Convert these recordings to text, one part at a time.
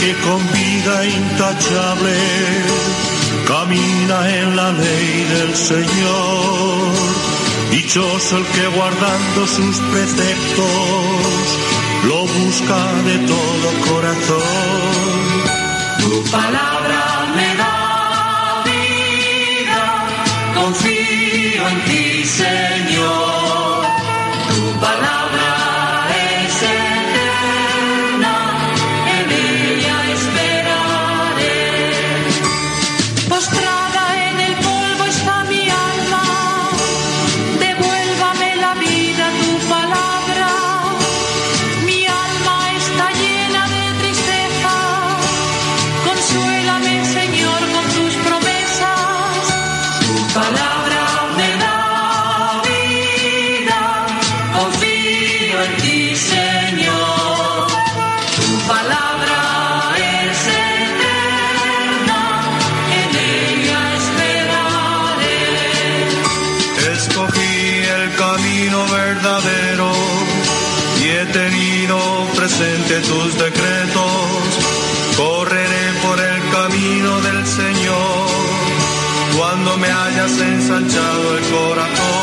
que con vida intachable camina en la ley del Señor. Dichoso el que guardando sus preceptos lo busca de todo corazón. Tu palabra me da vida, confío en ti, Señor. Tu palabra es eterna, en ella esperaré. Hayas ensanchado el corazón.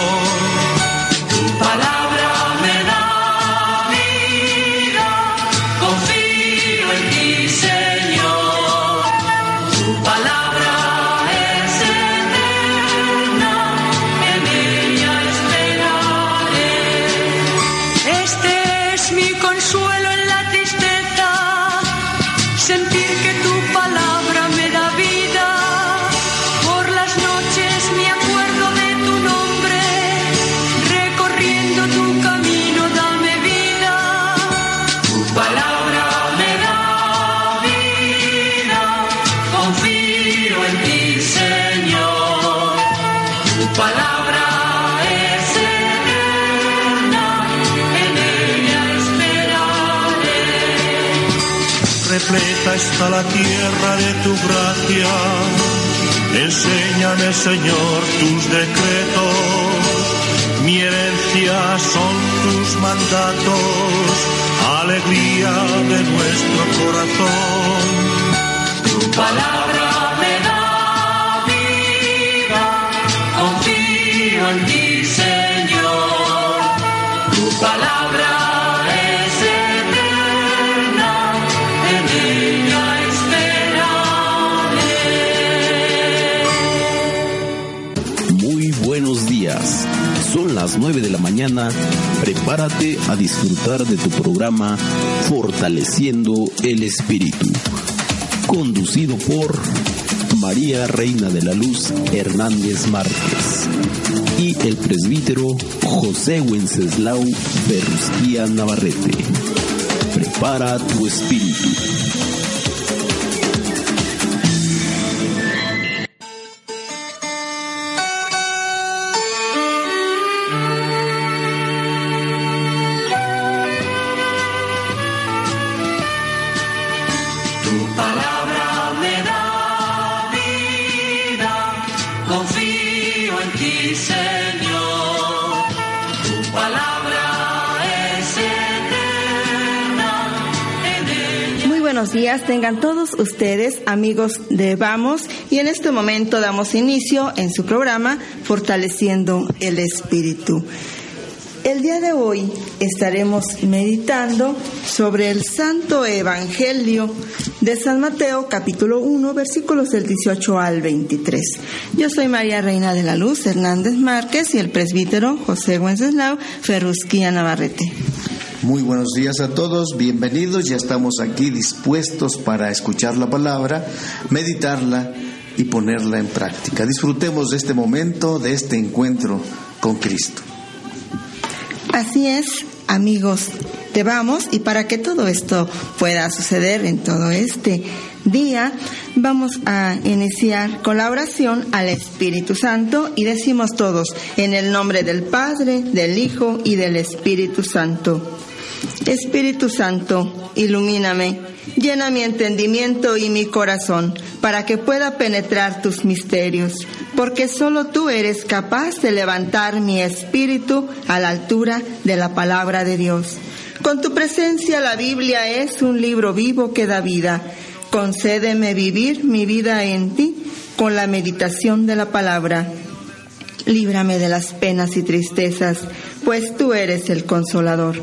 La tierra de tu gracia. Enséñame, Señor, tus decretos. Mi herencia son tus mandatos, alegría de nuestro corazón. Tu palabra me las 9 de la mañana. Prepárate a disfrutar de tu programa Fortaleciendo el Espíritu. Conducido por María Reina de la Luz Hernández Márquez y el presbítero José Wenceslau Berrusquía Navarrete. Prepara tu espíritu. Tengan todos ustedes amigos de Vamos y en este momento damos inicio en su programa Fortaleciendo el Espíritu. El día de hoy estaremos meditando sobre el Santo Evangelio de San Mateo capítulo 1 versículos del 18 al 23. Yo soy María Reina de la Luz Hernández Márquez y el presbítero José Wenceslao Ferrusquía Navarrete. Muy buenos días a todos, bienvenidos, ya estamos aquí dispuestos para escuchar la palabra, meditarla y ponerla en práctica. Disfrutemos de este momento, de este encuentro con Cristo. Así es, amigos, te vamos y para que todo esto pueda suceder en todo este día, vamos a iniciar con la oración al Espíritu Santo y decimos todos, en el nombre del Padre, del Hijo y del Espíritu Santo. Espíritu Santo, ilumíname, llena mi entendimiento y mi corazón para que pueda penetrar tus misterios, porque solo tú eres capaz de levantar mi espíritu a la altura de la palabra de Dios. Con tu presencia la Biblia es un libro vivo que da vida. Concédeme vivir mi vida en ti con la meditación de la palabra. Líbrame de las penas y tristezas, pues tú eres el consolador.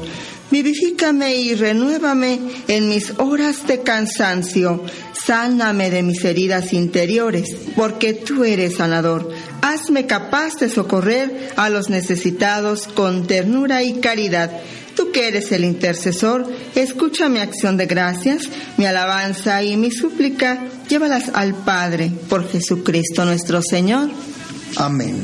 Vivifícame y renuévame en mis horas de cansancio. Sáname de mis heridas interiores, porque tú eres sanador. Hazme capaz de socorrer a los necesitados con ternura y caridad. Tú que eres el intercesor, escucha mi acción de gracias, mi alabanza y mi súplica, llévalas al Padre por Jesucristo nuestro Señor. Amén.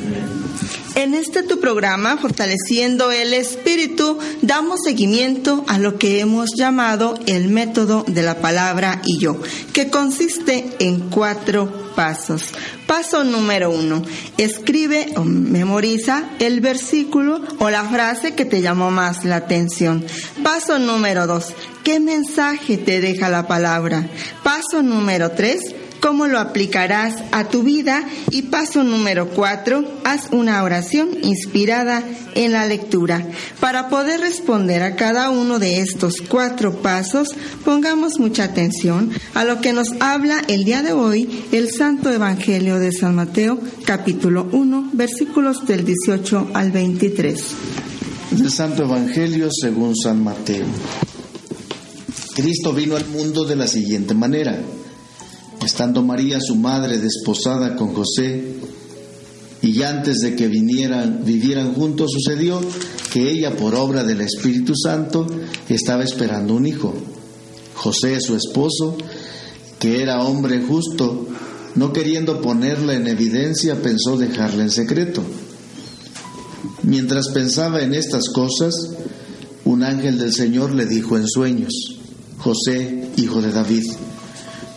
En este tu programa, Fortaleciendo el Espíritu, damos seguimiento a lo que hemos llamado el método de la palabra y yo, que consiste en cuatro pasos. Paso número uno, escribe o memoriza el versículo o la frase que te llamó más la atención. Paso número dos, ¿qué mensaje te deja la palabra? Paso número tres, cómo lo aplicarás a tu vida y paso número cuatro, haz una oración inspirada en la lectura. Para poder responder a cada uno de estos cuatro pasos, pongamos mucha atención a lo que nos habla el día de hoy el Santo Evangelio de San Mateo, capítulo 1, versículos del 18 al 23. Del Santo Evangelio según San Mateo. Cristo vino al mundo de la siguiente manera. Estando María, su madre, desposada con José, y antes de que vinieran, vivieran juntos, sucedió que ella, por obra del Espíritu Santo, estaba esperando un hijo. José, su esposo, que era hombre justo, no queriendo ponerla en evidencia, pensó dejarla en secreto. Mientras pensaba en estas cosas, un ángel del Señor le dijo en sueños, José, hijo de David,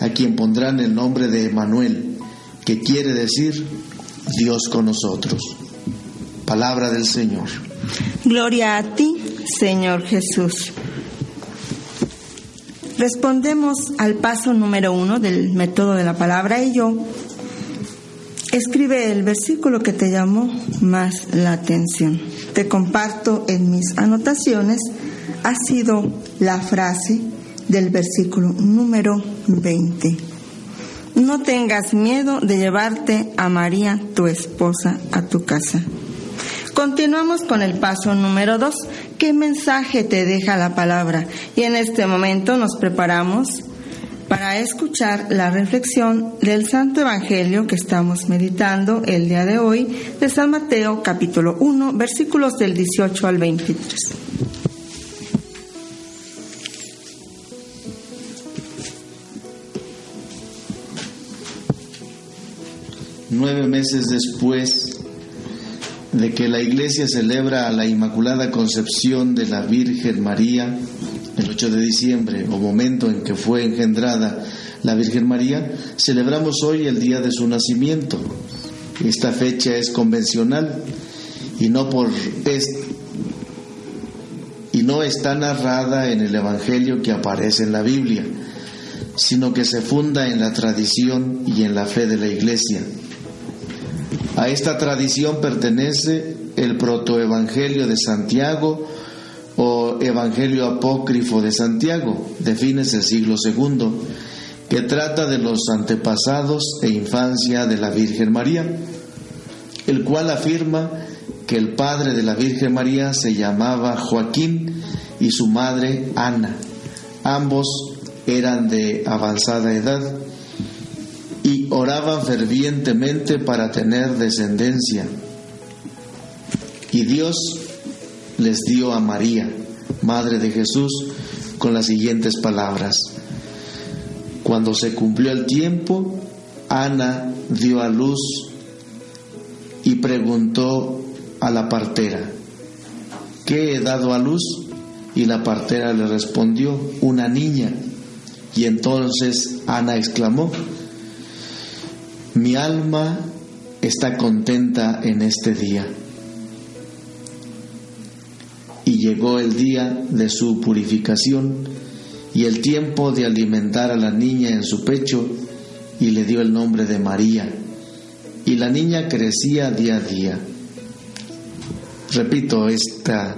a quien pondrán el nombre de Emanuel, que quiere decir Dios con nosotros. Palabra del Señor. Gloria a ti, Señor Jesús. Respondemos al paso número uno del método de la palabra y yo. Escribe el versículo que te llamó más la atención. Te comparto en mis anotaciones. Ha sido la frase del versículo número 20. No tengas miedo de llevarte a María, tu esposa, a tu casa. Continuamos con el paso número 2. ¿Qué mensaje te deja la palabra? Y en este momento nos preparamos para escuchar la reflexión del Santo Evangelio que estamos meditando el día de hoy de San Mateo capítulo 1 versículos del 18 al 23. Nueve meses después de que la iglesia celebra la Inmaculada Concepción de la Virgen María, el 8 de diciembre, o momento en que fue engendrada la Virgen María, celebramos hoy el día de su nacimiento. Esta fecha es convencional y no por, no está narrada en el Evangelio que aparece en la Biblia, sino que se funda en la tradición y en la fe de la Iglesia. A esta tradición pertenece el protoevangelio de Santiago o Evangelio apócrifo de Santiago, de fines del siglo II, que trata de los antepasados e infancia de la Virgen María, el cual afirma que el padre de la Virgen María se llamaba Joaquín y su madre Ana. Ambos eran de avanzada edad y oraban fervientemente para tener descendencia. Y Dios les dio a María, Madre de Jesús, con las siguientes palabras. Cuando se cumplió el tiempo, Ana dio a luz y preguntó a la partera, ¿qué he dado a luz? Y la partera le respondió, una niña. Y entonces Ana exclamó, mi alma está contenta en este día y llegó el día de su purificación y el tiempo de alimentar a la niña en su pecho y le dio el nombre de María. Y la niña crecía día a día. Repito, esta,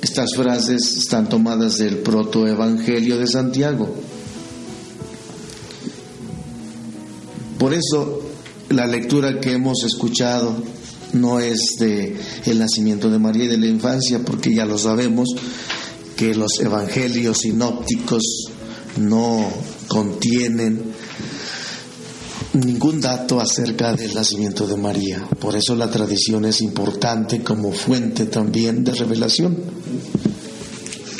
estas frases están tomadas del protoevangelio de Santiago. Por eso la lectura que hemos escuchado no es de el nacimiento de María y de la infancia, porque ya lo sabemos que los evangelios sinópticos no contienen ningún dato acerca del nacimiento de María. Por eso la tradición es importante como fuente también de revelación.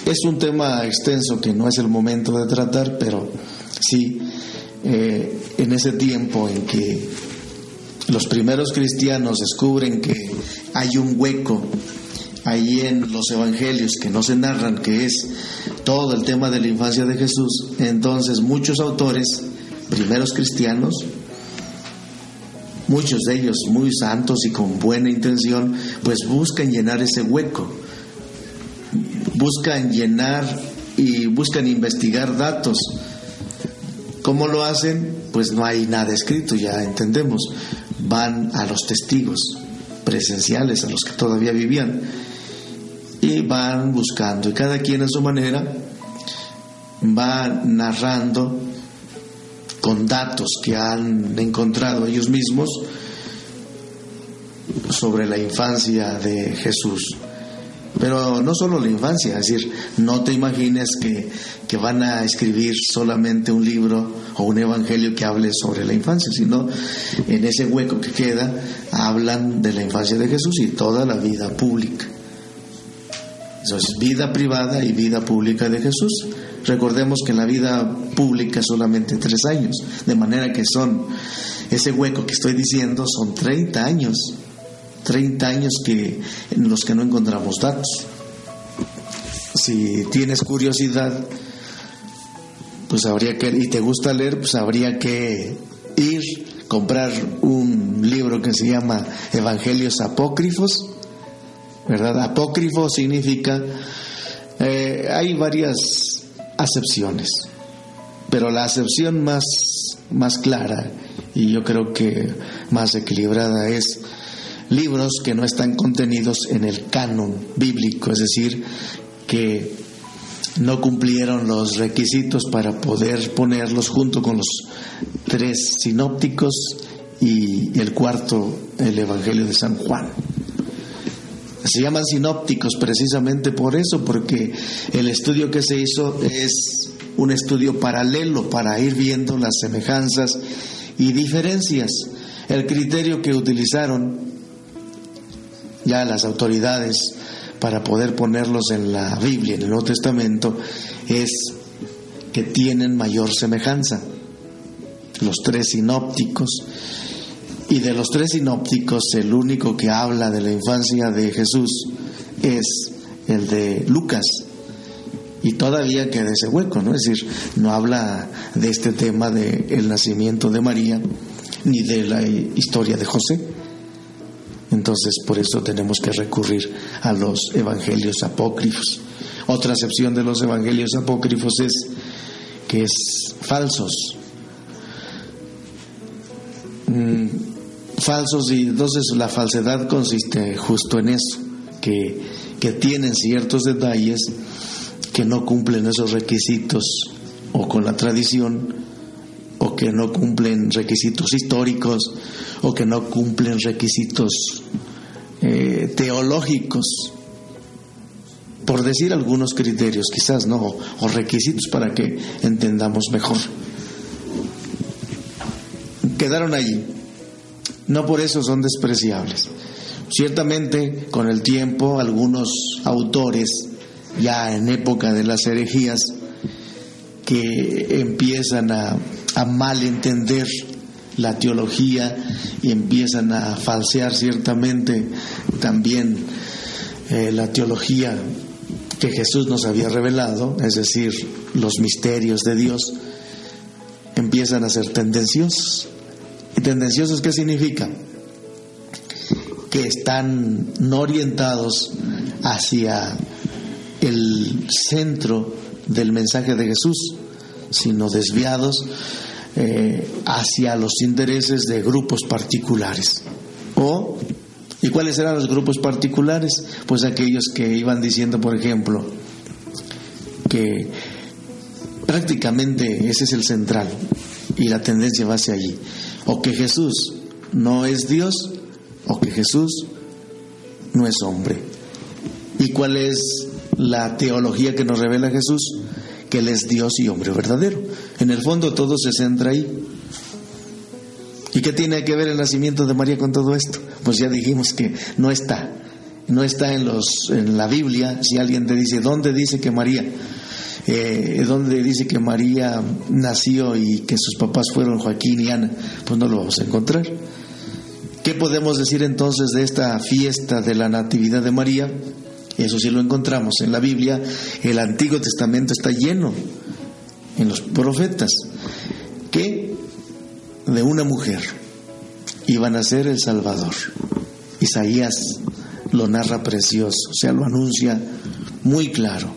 Es un tema extenso que no es el momento de tratar, pero sí, eh, en ese tiempo en que los primeros cristianos descubren que hay un hueco ahí en los evangelios que no se narran, que es todo el tema de la infancia de Jesús, entonces muchos autores, primeros cristianos, muchos de ellos muy santos y con buena intención, pues buscan llenar ese hueco, buscan llenar y buscan investigar datos. ¿Cómo lo hacen? Pues no hay nada escrito, ya entendemos van a los testigos presenciales, a los que todavía vivían, y van buscando, y cada quien a su manera va narrando con datos que han encontrado ellos mismos sobre la infancia de Jesús. Pero no solo la infancia, es decir, no te imagines que, que, van a escribir solamente un libro o un evangelio que hable sobre la infancia, sino en ese hueco que queda hablan de la infancia de Jesús y toda la vida pública. Entonces, vida privada y vida pública de Jesús. Recordemos que la vida pública es solamente tres años, de manera que son, ese hueco que estoy diciendo son 30 años 30 años que, en los que no encontramos datos. Si tienes curiosidad, pues habría que, y te gusta leer, pues habría que ir, comprar un libro que se llama Evangelios Apócrifos, ¿verdad? Apócrifo significa, eh, hay varias acepciones, pero la acepción más, más clara y yo creo que más equilibrada es libros que no están contenidos en el canon bíblico, es decir, que no cumplieron los requisitos para poder ponerlos junto con los tres sinópticos y el cuarto, el Evangelio de San Juan. Se llaman sinópticos precisamente por eso, porque el estudio que se hizo es un estudio paralelo para ir viendo las semejanzas y diferencias. El criterio que utilizaron ya las autoridades para poder ponerlos en la Biblia, en el Nuevo Testamento, es que tienen mayor semejanza. Los tres sinópticos. Y de los tres sinópticos, el único que habla de la infancia de Jesús es el de Lucas. Y todavía queda ese hueco, ¿no? Es decir, no habla de este tema del el nacimiento de María ni de la historia de José. Entonces, por eso tenemos que recurrir a los evangelios apócrifos. Otra acepción de los evangelios apócrifos es que es falsos. Mm, falsos y entonces la falsedad consiste justo en eso, que, que tienen ciertos detalles que no cumplen esos requisitos o con la tradición o que no cumplen requisitos históricos o que no cumplen requisitos eh, teológicos por decir algunos criterios, quizás no, o requisitos para que entendamos mejor. Quedaron allí. No por eso son despreciables. Ciertamente, con el tiempo, algunos autores, ya en época de las herejías, que empiezan a, a malentender la teología y empiezan a falsear ciertamente también eh, la teología que Jesús nos había revelado, es decir, los misterios de Dios, empiezan a ser tendenciosos. ¿Y tendenciosos qué significa? Que están no orientados hacia el centro del mensaje de Jesús, sino desviados eh, hacia los intereses de grupos particulares. O, ¿y cuáles eran los grupos particulares? Pues aquellos que iban diciendo, por ejemplo, que prácticamente ese es el central y la tendencia va hacia allí. O que Jesús no es Dios o que Jesús no es hombre. ¿Y cuál es la teología que nos revela Jesús? Que Él es Dios y hombre verdadero. En el fondo todo se centra ahí. ¿Y qué tiene que ver el nacimiento de María con todo esto? Pues ya dijimos que no está. No está en, los, en la Biblia. Si alguien te dice, ¿dónde dice que María? Eh, ¿Dónde dice que María nació y que sus papás fueron Joaquín y Ana? Pues no lo vamos a encontrar. ¿Qué podemos decir entonces de esta fiesta de la Natividad de María? Eso sí lo encontramos en la Biblia. El Antiguo Testamento está lleno en los profetas que de una mujer iban a ser el Salvador. Isaías lo narra precioso, o sea, lo anuncia muy claro.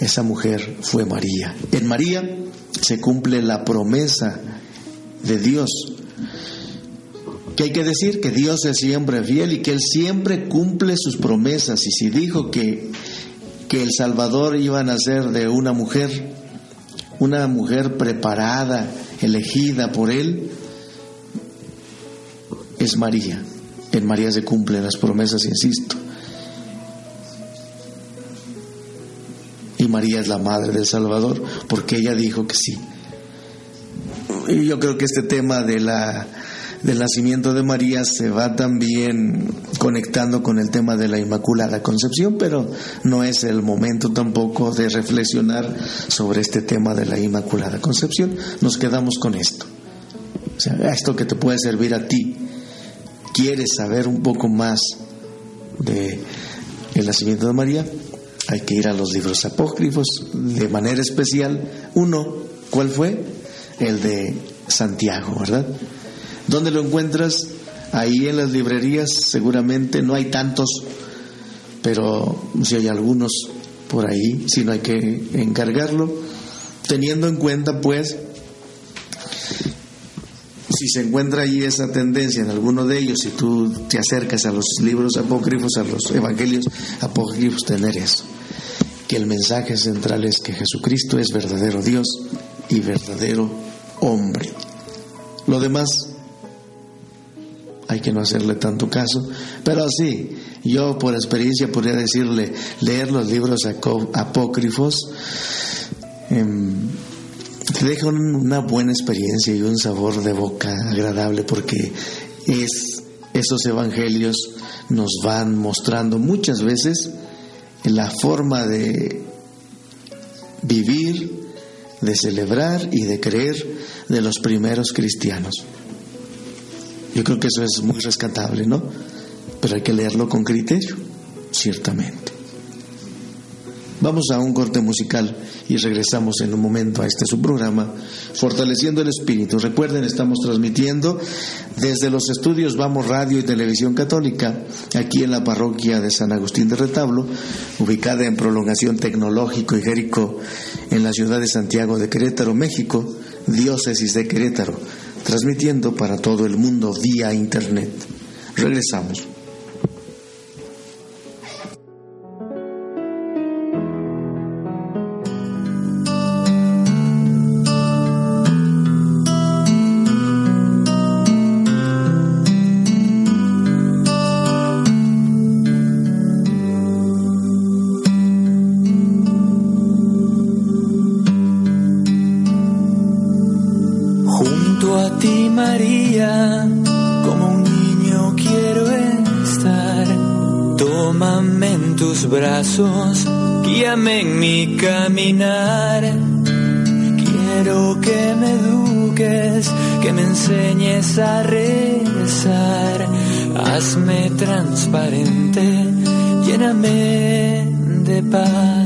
Esa mujer fue María. En María se cumple la promesa de Dios. ¿Qué hay que decir? Que Dios es siempre fiel y que Él siempre cumple sus promesas. Y si dijo que, que el Salvador iba a nacer de una mujer, una mujer preparada, elegida por Él, es María. En María se cumplen las promesas, insisto. Y María es la madre del Salvador, porque ella dijo que sí. Y yo creo que este tema de la, del nacimiento de María se va también conectando con el tema de la Inmaculada Concepción, pero no es el momento tampoco de reflexionar sobre este tema de la Inmaculada Concepción. Nos quedamos con esto. O sea, esto que te puede servir a ti. ¿Quieres saber un poco más de el nacimiento de María? Hay que ir a los libros apócrifos de manera especial. Uno, ¿cuál fue? El de Santiago, ¿verdad? ¿Dónde lo encuentras? Ahí en las librerías seguramente no hay tantos, pero si hay algunos por ahí, si no hay que encargarlo, teniendo en cuenta pues si se encuentra ahí esa tendencia en alguno de ellos, si tú te acercas a los libros apócrifos, a los evangelios apócrifos, tener eso, que el mensaje central es que Jesucristo es verdadero Dios y verdadero hombre. Lo demás hay que no hacerle tanto caso, pero así, yo por experiencia podría decirle, leer los libros apócrifos eh, te deja una buena experiencia y un sabor de boca agradable porque es esos evangelios nos van mostrando muchas veces la forma de vivir, de celebrar y de creer de los primeros cristianos. Yo creo que eso es muy rescatable, ¿no? Pero hay que leerlo con criterio, ciertamente. Vamos a un corte musical y regresamos en un momento a este su programa, Fortaleciendo el Espíritu. Recuerden, estamos transmitiendo desde los estudios Vamos Radio y Televisión Católica, aquí en la parroquia de San Agustín de Retablo, ubicada en prolongación tecnológico y Jerico en la ciudad de Santiago de Querétaro, México, diócesis de Querétaro, transmitiendo para todo el mundo vía Internet. Regresamos. Brazos, guíame en mi caminar. Quiero que me eduques, que me enseñes a rezar. Hazme transparente, lléname de paz.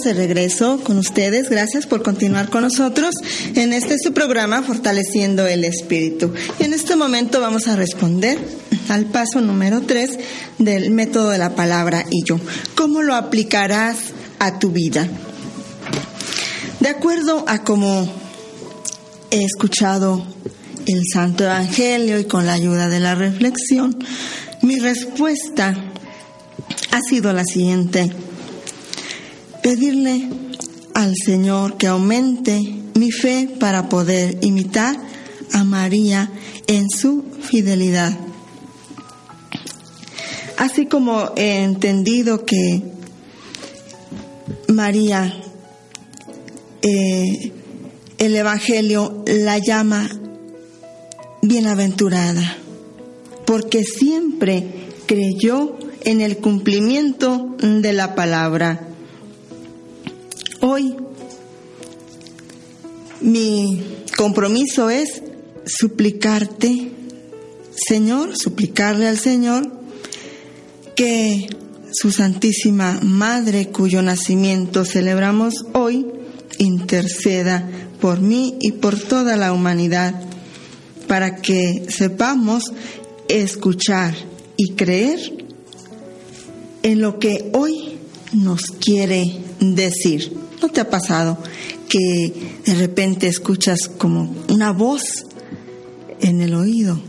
De regreso con ustedes. Gracias por continuar con nosotros en este su programa Fortaleciendo el Espíritu. En este momento vamos a responder al paso número 3 del método de la palabra y yo. ¿Cómo lo aplicarás a tu vida? De acuerdo a cómo he escuchado el Santo Evangelio y con la ayuda de la reflexión, mi respuesta ha sido la siguiente. Pedirle al Señor que aumente mi fe para poder imitar a María en su fidelidad. Así como he entendido que María, eh, el Evangelio la llama bienaventurada, porque siempre creyó en el cumplimiento de la palabra. Hoy mi compromiso es suplicarte, Señor, suplicarle al Señor que su Santísima Madre, cuyo nacimiento celebramos hoy, interceda por mí y por toda la humanidad, para que sepamos escuchar y creer en lo que hoy nos quiere decir. ¿No te ha pasado que de repente escuchas como una voz en el oído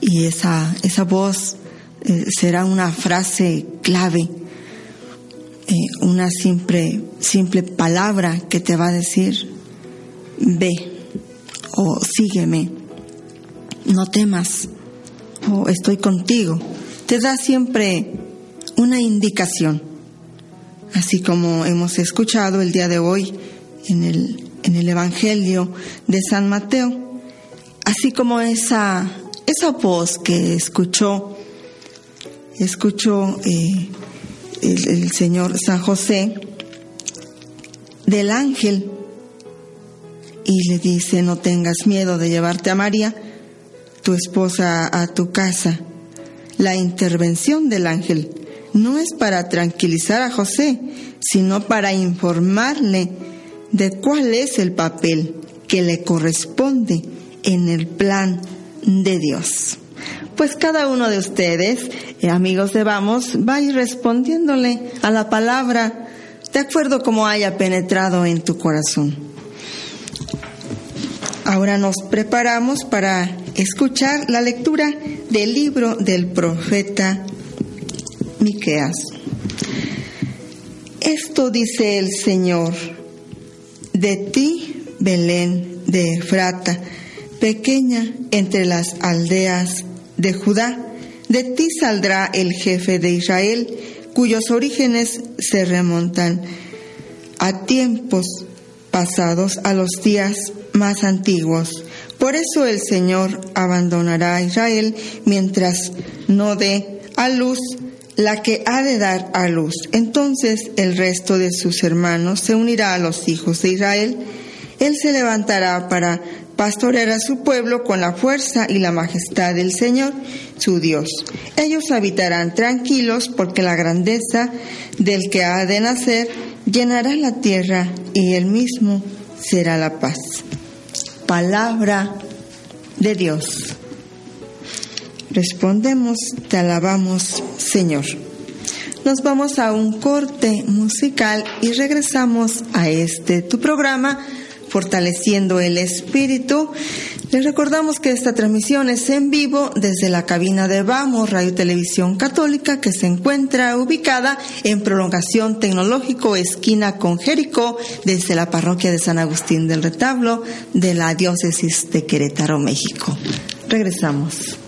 y esa, esa voz eh, será una frase clave, eh, una simple, simple palabra que te va a decir, ve o sígueme, no temas o estoy contigo. Te da siempre una indicación, así como hemos escuchado el día de hoy en el, en el Evangelio de San Mateo, así como esa, esa voz que escuchó escuchó eh, el, Señor San José del ángel y le dice, no tengas miedo de llevarte a María, tu esposa, a tu casa. La intervención del ángel no es para tranquilizar a José, sino para informarle de cuál es el papel que le corresponde en el plan de Dios. Pues cada uno de ustedes, eh, amigos de Vamos, va a ir respondiéndole a la palabra de acuerdo como haya penetrado en tu corazón. Ahora nos preparamos para escuchar la lectura del libro del profeta Miqueas. Esto dice el Señor: De ti, Belén de Efrata, pequeña entre las aldeas de Judá. De ti saldrá el jefe de Israel, cuyos orígenes se remontan a tiempos pasados, a los días más antiguos. Por eso el Señor abandonará a Israel mientras no dé a luz la que ha de dar a luz. Entonces el resto de sus hermanos se unirá a los hijos de Israel. Él se levantará para pastorear a su pueblo con la fuerza y la majestad del Señor, su Dios. Ellos habitarán tranquilos porque la grandeza del que ha de nacer llenará la tierra y él mismo será la paz. Palabra de Dios. Respondemos, te alabamos, Señor. Nos vamos a un corte musical y regresamos a este tu programa fortaleciendo el espíritu. Les recordamos que esta transmisión es en vivo desde la cabina de Vamos Radio Televisión Católica que se encuentra ubicada en prolongación tecnológico esquina con Jericó desde la parroquia de San Agustín del Retablo de la diócesis de Querétaro, México. Regresamos.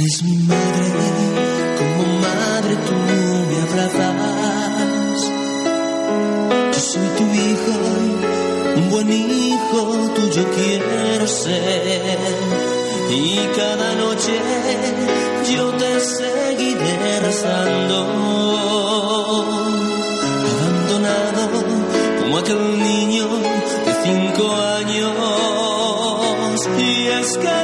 Eres mi madre, como madre tú me abrazas. Yo soy tu hijo, un buen hijo tuyo quiero ser. Y cada noche yo te seguiré rezando. Abandonado como aquel niño de cinco años. Y es que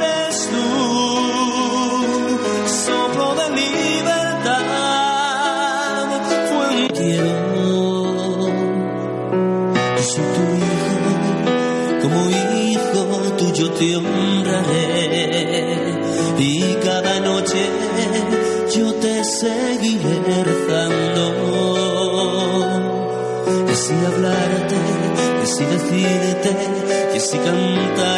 te honraré. Y cada noche yo te seguiré rezando. Y así hablarte, y así decirte, y así cantarte.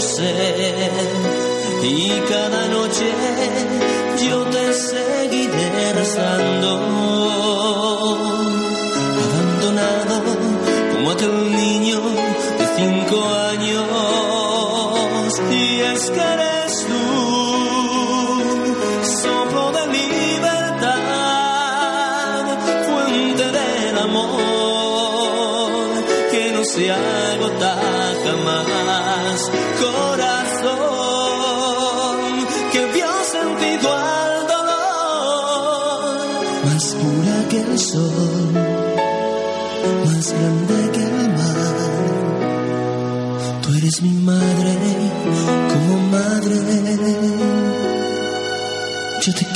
Quiero ser. Y cada noche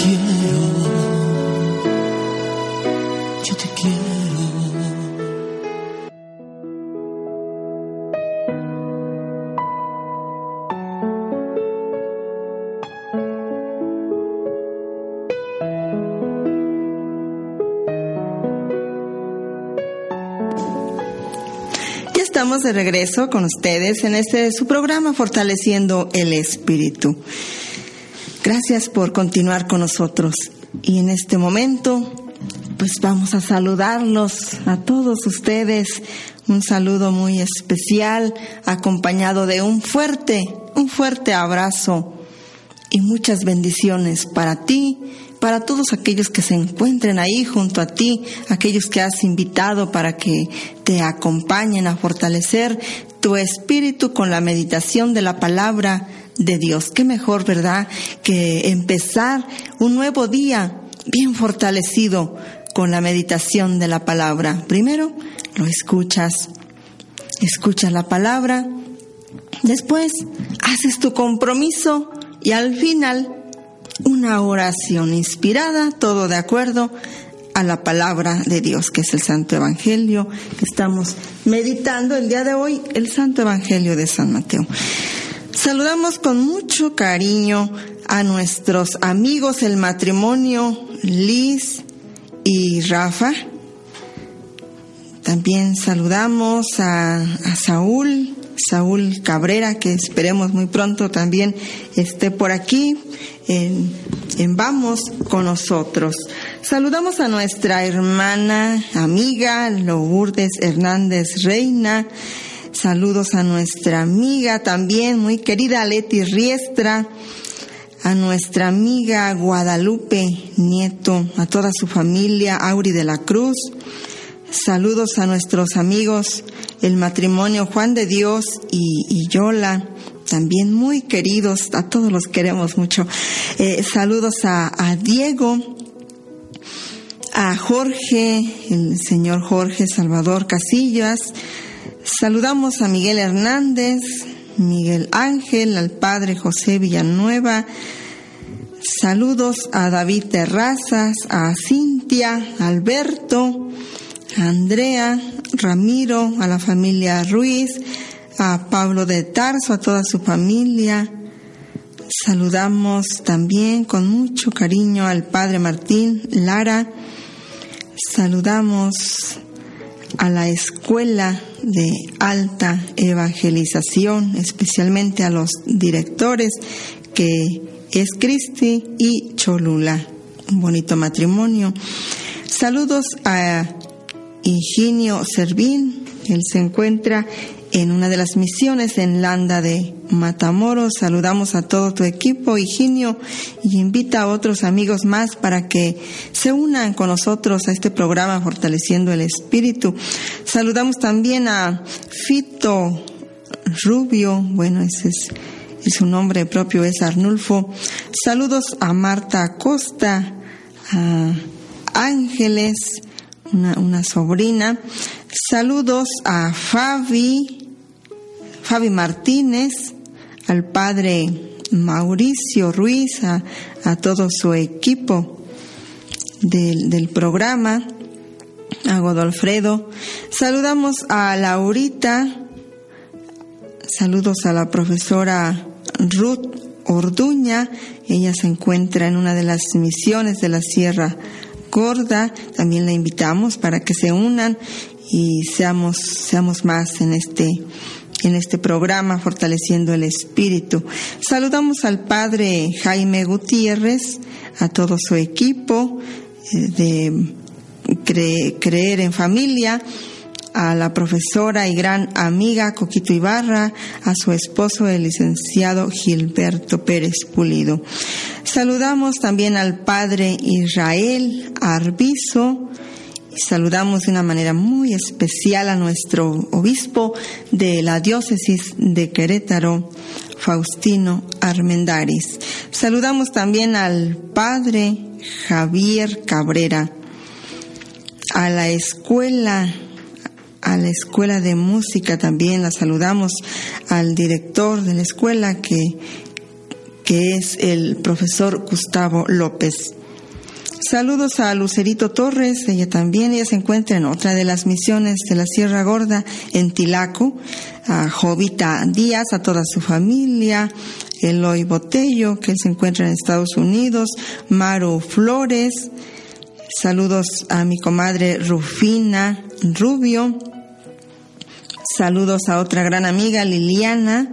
quiero, yo te quiero. Ya estamos de regreso con ustedes en este su programa Fortaleciendo el Espíritu. Gracias por continuar con nosotros. Y en este momento, pues vamos a saludarlos a todos ustedes. Un saludo muy especial, acompañado de un fuerte, un fuerte abrazo y muchas bendiciones para ti, para todos aquellos que se encuentren ahí junto a ti, aquellos que has invitado para que te acompañen a fortalecer tu espíritu con la meditación de la palabra de Dios. Qué mejor, ¿verdad? Que empezar un nuevo día bien fortalecido con la meditación de la palabra. Primero, lo escuchas, escuchas la palabra, después haces tu compromiso y al final una oración inspirada, todo de acuerdo a la palabra de Dios, que es el Santo Evangelio, que estamos meditando el día de hoy, el Santo Evangelio de San Mateo. Saludamos con mucho cariño a nuestros amigos el matrimonio Liz y Rafa. También saludamos a, Saúl, Saúl Cabrera, que esperemos muy pronto también esté por aquí en, Vamos con nosotros. Saludamos a nuestra hermana, amiga Lourdes Hernández Reina. Saludos a nuestra amiga también, muy querida Leti Riestra, a nuestra amiga Guadalupe Nieto, a toda su familia, Auri de la Cruz. Saludos a nuestros amigos, el matrimonio Juan de Dios y, Yola, también muy queridos, a todos los queremos mucho. Eh, saludos a, a Diego, a Jorge, el señor Jorge Salvador Casillas. Saludamos a Miguel Hernández, Miguel Ángel, al padre José Villanueva. Saludos a David Terrazas, a Cintia, Alberto, a Andrea, Ramiro, a la familia Ruiz, a Pablo de Tarso, a toda su familia. Saludamos también con mucho cariño al padre Martín Lara. Saludamos a la escuela de alta evangelización, especialmente a los directores que es Cristi y Cholula. Un bonito matrimonio. Saludos a Higinio Servín. Él se encuentra en una de las misiones en Landa de Matamoros. Saludamos a todo tu equipo, Higinio, y invita a otros amigos más para que se unan con nosotros a este programa Fortaleciendo el Espíritu. Saludamos también a Fito Rubio, bueno, ese es, es su nombre propio, es Arnulfo. Saludos a Marta Acosta, a Ángeles, una, sobrina. Saludos a Fabi, Fabi Martínez, al padre Mauricio Ruiz, a, a todo su equipo del, del, programa, a Godolfredo. Saludamos a Laurita, saludos a la profesora Ruth Orduña, ella se encuentra en una de las misiones de la Sierra También la invitamos para que se unan y seamos, seamos más en este en este programa Fortaleciendo el Espíritu. Saludamos al Padre Jaime Gutiérrez, a todo su equipo eh, de cre Creer en Familia, a la profesora y gran amiga Coquito Ibarra, a su esposo el licenciado Gilberto Pérez Pulido. Saludamos también al Padre Israel Arbizo, Saludamos de una manera muy especial a nuestro obispo de la diócesis de Querétaro, Faustino Armendaris. Saludamos también al padre Javier Cabrera, a la escuela, a la escuela de música también la saludamos, al director de la escuela que, que es el profesor Gustavo López. Saludos a Lucerito Torres, ella también, ella se encuentra en otra de las misiones de la Sierra Gorda, en Tilaco, a Jovita Díaz, a toda su familia, Eloy Botello, que se encuentra en Estados Unidos, Maru Flores, saludos a mi comadre Rufina Rubio, saludos a otra gran amiga Liliana,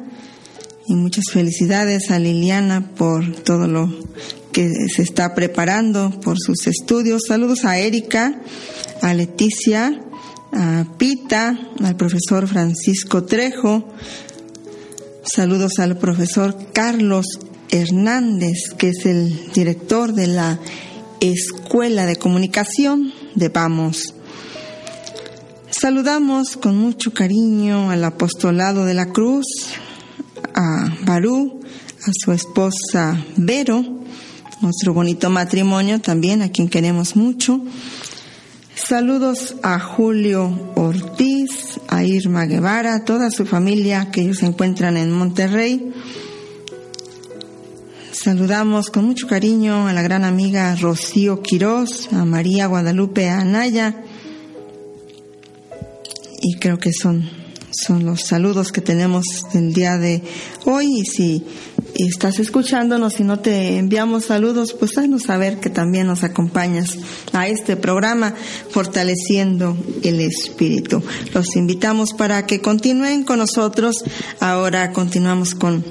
y muchas felicidades a Liliana por todo lo que se está preparando por sus estudios. Saludos a Erika, a Leticia, a Pita, al profesor Francisco Trejo. Saludos al profesor Carlos Hernández, que es el director de la Escuela de Comunicación de Vamos. Saludamos con mucho cariño al apostolado de la Cruz, a Barú, a su esposa Vero, nuestro bonito matrimonio también, a quien queremos mucho. Saludos a Julio Ortiz, a Irma Guevara, toda su familia que ellos se encuentran en Monterrey. Saludamos con mucho cariño a la gran amiga Rocío Quirós, a María Guadalupe Anaya. Creo que son, son los saludos que tenemos del día de hoy. Y si estás escuchándonos y no te enviamos saludos, pues haznos saber que también nos acompañas a este programa Fortaleciendo el Espíritu. Los invitamos para que continúen con nosotros. Ahora continuamos con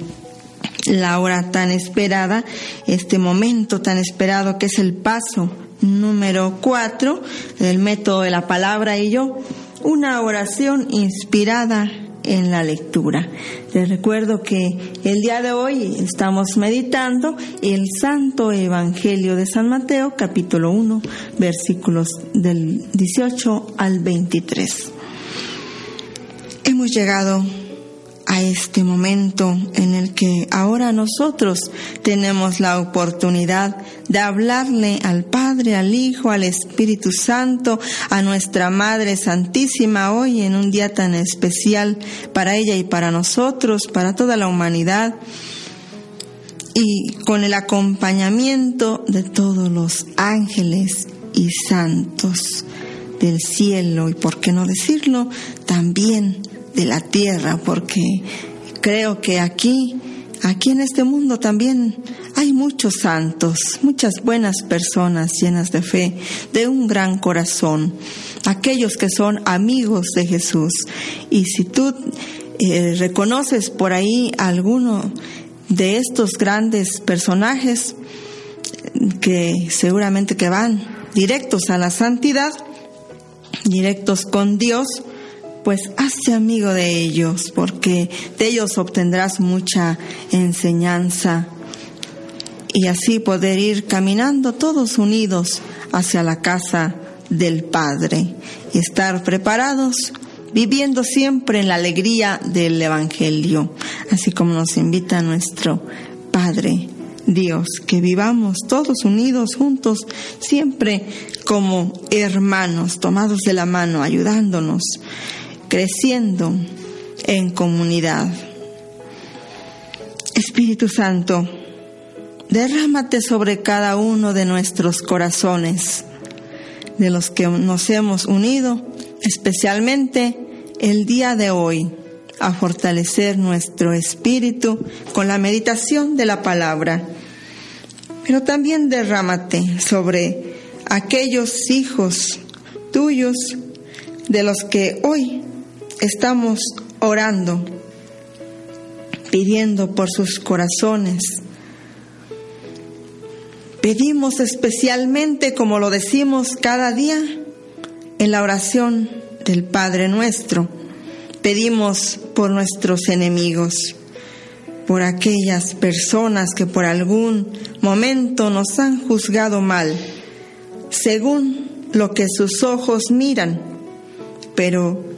la hora tan esperada, este momento tan esperado que es el paso número cuatro del método de la palabra y yo, una oración inspirada en la lectura. Les recuerdo que el día de hoy estamos meditando el Santo Evangelio de San Mateo, capítulo 1, versículos del 18 al 23. Hemos llegado a este momento en el que ahora nosotros tenemos la oportunidad de hablarle al Padre, al Hijo, al Espíritu Santo, a nuestra Madre Santísima hoy en un día tan especial para ella y para nosotros, para toda la humanidad y con el acompañamiento de todos los ángeles y santos del cielo. Y, por qué no decirlo, también de la tierra, porque creo que aquí, aquí en este mundo también hay muchos santos, muchas buenas personas llenas de fe, de un gran corazón, aquellos que son amigos de Jesús. Y si tú eh, reconoces por ahí alguno de estos grandes personajes que seguramente que van directos a la santidad, directos con Dios, pues hazte amigo de ellos, porque de ellos obtendrás mucha enseñanza. Y así poder ir caminando todos unidos hacia la casa del Padre y estar preparados viviendo siempre en la alegría del Evangelio, así como nos invita nuestro Padre Dios, que vivamos todos unidos juntos, siempre como hermanos, tomados de la mano, ayudándonos creciendo en comunidad. Espíritu Santo, derrámate sobre cada uno de nuestros corazones, de los que nos hemos unido, especialmente el día de hoy, a fortalecer nuestro espíritu con la meditación de la palabra. Pero también derrámate sobre aquellos hijos tuyos de los que hoy estamos orando, pidiendo por sus corazones. Pedimos especialmente, como lo decimos cada día, en la oración del Padre nuestro. Pedimos por nuestros enemigos, por aquellas personas que por algún momento nos han juzgado mal, según lo que sus ojos miran, pero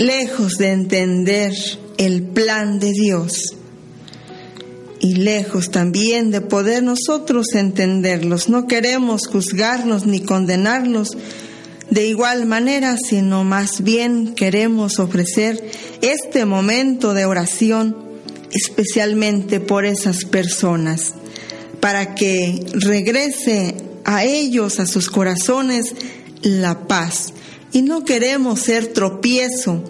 lejos de entender el plan de Dios y lejos también de poder nosotros entenderlos. No queremos juzgarlos ni condenarlos de igual manera, sino más bien queremos ofrecer este momento de oración especialmente por esas personas, para que regrese a ellos, a sus corazones, la paz y no queremos ser tropiezo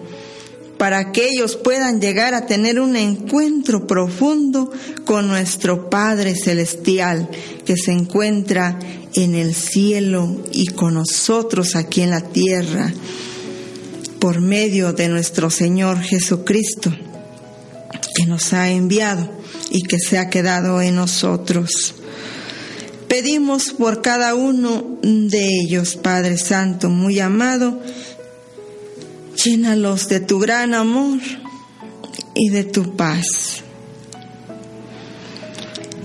para que ellos puedan llegar a tener un encuentro profundo con nuestro Padre Celestial que se encuentra en el cielo y con nosotros aquí en la tierra por medio de nuestro Señor Jesucristo que nos ha enviado y que se ha quedado en nosotros. Pedimos por cada uno de ellos, Padre Santo, muy amado, llénalos de tu gran amor y de tu paz.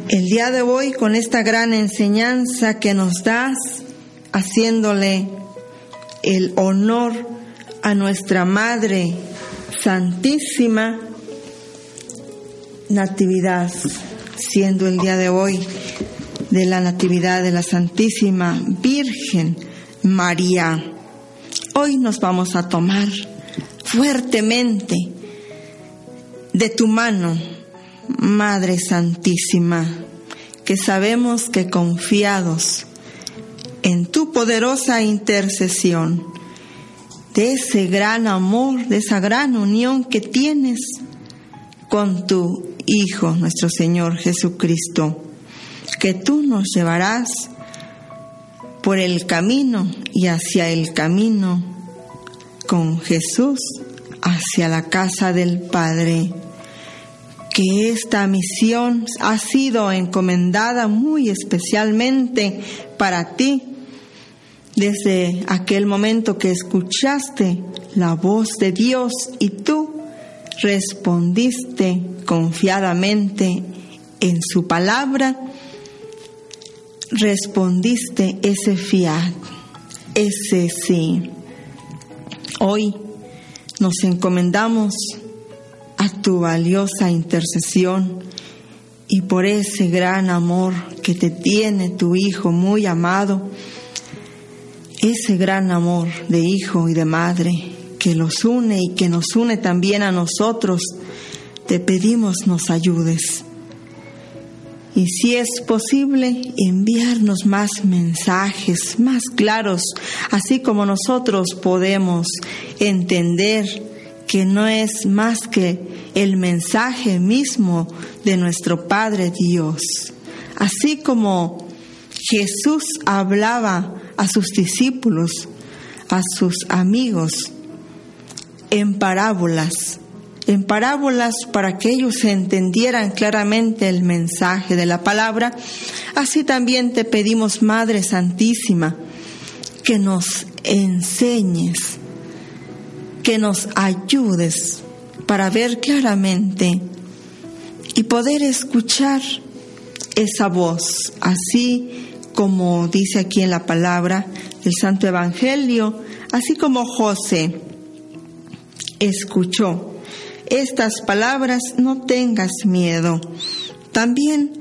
El día de hoy, con esta gran enseñanza que nos das, haciéndole el honor a nuestra Madre Santísima Natividad, siendo el día de hoy de la Natividad de la Santísima Virgen María. Hoy nos vamos a tomar fuertemente de tu mano, Madre Santísima, que sabemos que confiados en tu poderosa intercesión, de ese gran amor, de esa gran unión que tienes con tu Hijo, nuestro Señor Jesucristo, que tú nos llevarás por el camino y hacia el camino con Jesús hacia la casa del Padre. Que esta misión ha sido encomendada muy especialmente para ti desde aquel momento que escuchaste la voz de Dios y tú respondiste confiadamente en su palabra, respondiste ese fiat, ese sí. Hoy nos encomendamos a tu valiosa intercesión y por ese gran amor que te tiene tu Hijo muy amado, ese gran amor de hijo y de madre que los une y que nos une también a nosotros, te pedimos nos ayudes. Y si es posible, enviarnos más mensajes más claros, así como nosotros podemos entender que no es más que el mensaje mismo de nuestro Padre Dios. Así como Jesús hablaba a sus discípulos, a sus amigos, en parábolas, en parábolas para que ellos entendieran claramente el mensaje de la palabra, así también te pedimos, Madre Santísima, que nos enseñes, que nos ayudes para ver claramente y poder escuchar esa voz, así como dice aquí en la palabra el Santo Evangelio, así como José escuchó estas palabras, no tengas miedo. También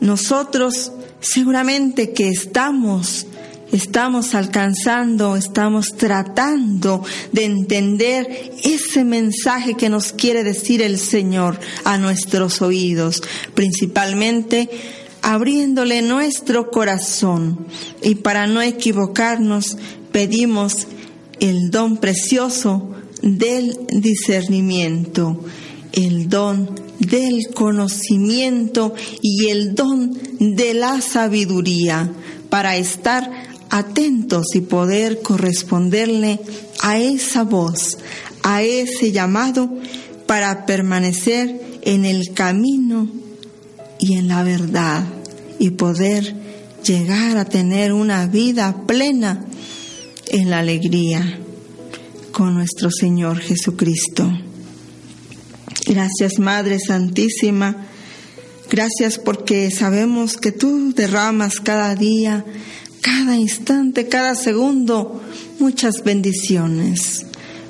nosotros seguramente que estamos estamos alcanzando, estamos tratando de entender ese mensaje que nos quiere decir el Señor a nuestros oídos, principalmente abriéndole nuestro corazón. Y para no equivocarnos, pedimos el don precioso del discernimiento, el don del conocimiento y el don de la sabiduría para estar atentos y poder corresponderle a esa voz, a ese llamado para permanecer en el camino y en la verdad y poder llegar a tener una vida plena en la alegría con nuestro Señor Jesucristo. Gracias Madre Santísima, gracias porque sabemos que tú derramas cada día, cada instante, cada segundo muchas bendiciones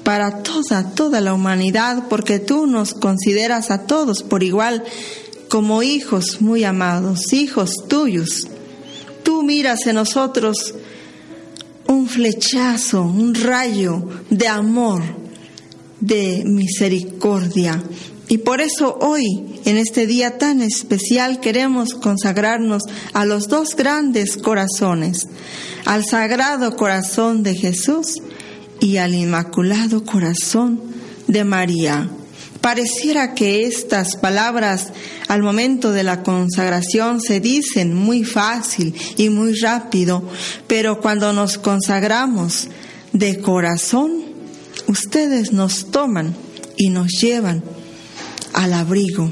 para toda, la humanidad, porque tú nos consideras a todos por igual como hijos muy amados, hijos tuyos. Tú miras en nosotros flechazo, un rayo de amor, de misericordia. Y por eso hoy, en este día tan especial, queremos consagrarnos a los dos grandes corazones, al Sagrado Corazón de Jesús y al Inmaculado Corazón de María. Pareciera que estas palabras al momento de la consagración se dicen muy fácil y muy rápido, pero cuando nos consagramos de corazón, ustedes nos toman y nos llevan al abrigo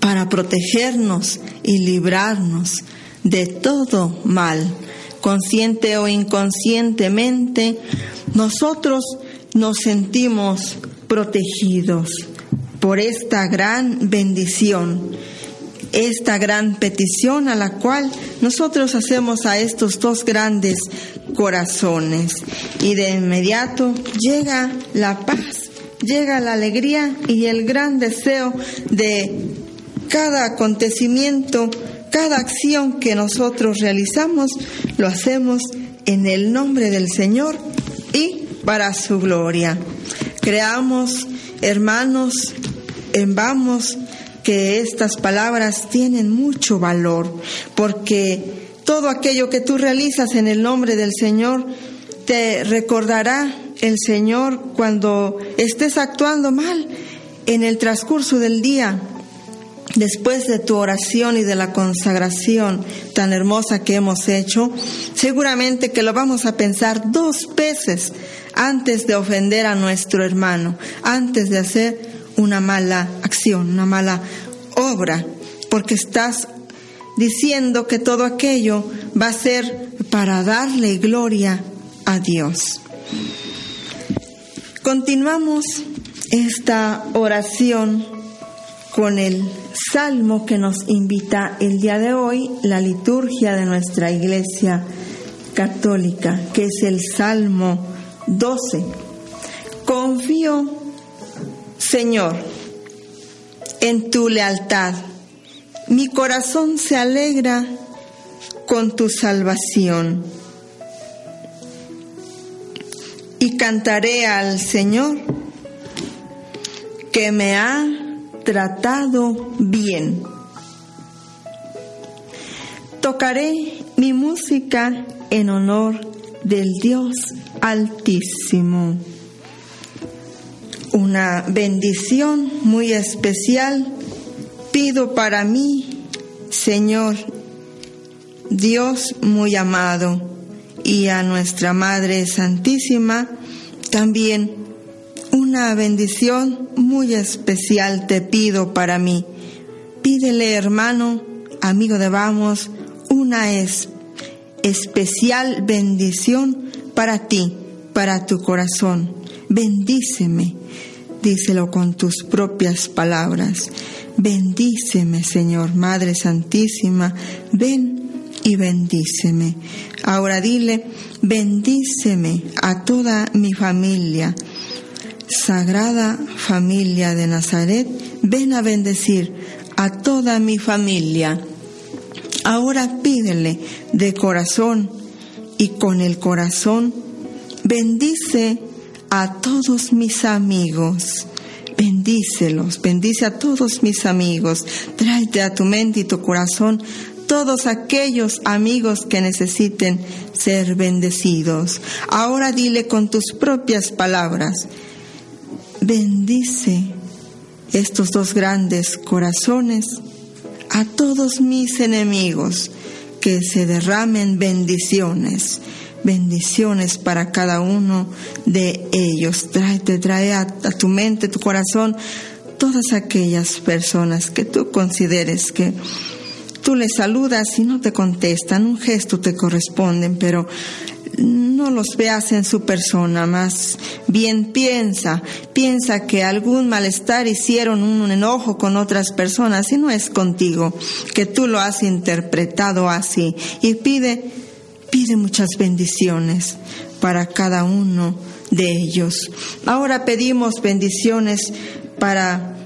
para protegernos y librarnos de todo mal. Consciente o inconscientemente, nosotros nos sentimos protegidos por esta gran bendición, esta gran petición a la cual nosotros hacemos a estos dos grandes corazones. Y de inmediato llega la paz, llega la alegría y el gran deseo de cada acontecimiento, cada acción que nosotros realizamos, lo hacemos en el nombre del Señor y para su gloria. Creamos, hermanos, en vamos que estas palabras tienen mucho valor, porque todo aquello que tú realizas en el nombre del Señor te recordará el Señor cuando estés actuando mal en el transcurso del día, después de tu oración y de la consagración tan hermosa que hemos hecho, seguramente que lo vamos a pensar dos veces antes de ofender a nuestro hermano, antes de hacer una mala acción, una mala obra, porque estás diciendo que todo aquello va a ser para darle gloria a Dios. Continuamos esta oración con el salmo que nos invita el día de hoy, la liturgia de nuestra iglesia católica, que es el Salmo 12. Confío, Señor, en tu lealtad. Mi corazón se alegra con tu salvación. Y cantaré al Señor que me ha tratado bien. Tocaré mi música en honor del Dios Altísimo. Una bendición muy especial pido para mí, Señor, Dios muy amado, y a nuestra Madre Santísima también una bendición muy especial te pido para mí. Pídele, hermano, amigo de Vamos, una es especial bendición para ti, para tu corazón. Bendíceme, díselo con tus propias palabras. Bendíceme, Señor, Madre Santísima, ven y bendíceme. Ahora dile, bendíceme a toda mi familia. Sagrada familia de Nazaret, ven a bendecir a toda mi familia. Ahora pídele de corazón y con el corazón, bendice a todos mis amigos. Bendícelos, bendice a todos mis amigos. Tráete a tu mente y tu corazón todos aquellos amigos que necesiten ser bendecidos. Ahora dile con tus propias palabras, bendice estos dos grandes corazones a todos mis enemigos, que se derramen bendiciones, bendiciones para cada uno de ellos. Trae, te trae a, a tu mente, tu corazón, todas aquellas personas que tú consideres que tú les saludas y no te contestan, un gesto te corresponden, pero no los veas en su persona, más bien piensa, piensa que algún malestar hicieron un enojo con otras personas y no es contigo, que tú lo has interpretado así y pide, pide muchas bendiciones para cada uno de ellos. Ahora pedimos bendiciones para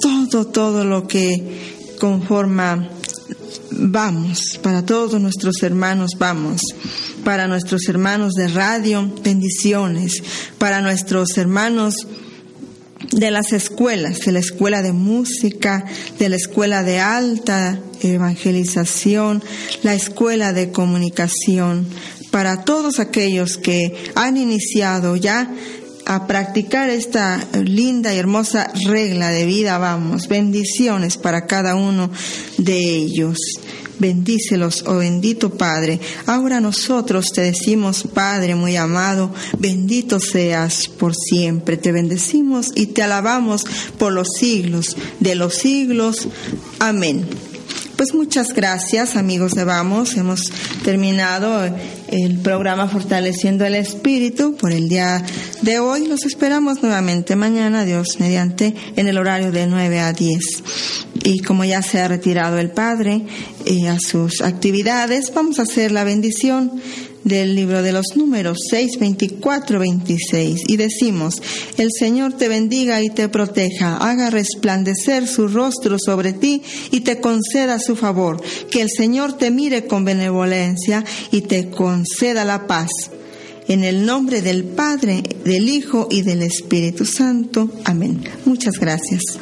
todo, todo lo que conforma vamos, para todos nuestros hermanos vamos, para nuestros hermanos de radio, bendiciones, para nuestros hermanos de las escuelas, de la escuela de música, de la escuela de alta evangelización, la escuela de comunicación, para todos aquellos que han iniciado ya a practicar esta linda y hermosa regla de vida, vamos, bendiciones para cada uno de ellos. Bendícelos, oh bendito Padre. Ahora nosotros te decimos, Padre muy amado, bendito seas por siempre. Te bendecimos y te alabamos por los siglos de los siglos. Amén. Pues muchas gracias, amigos de Vamos. Hemos terminado el programa Fortaleciendo el Espíritu por el día de hoy. Los esperamos nuevamente mañana, Dios mediante, en el horario de 9 a 10. Y como ya se ha retirado el Padre eh, a sus actividades, vamos a hacer la bendición del libro de los números 6, 24, 26 y decimos, el Señor te bendiga y te proteja, haga resplandecer su rostro sobre ti y te conceda su favor, que el Señor te mire con benevolencia y te conceda la paz. En el nombre del Padre, del Hijo y del Espíritu Santo. Amén. Muchas gracias.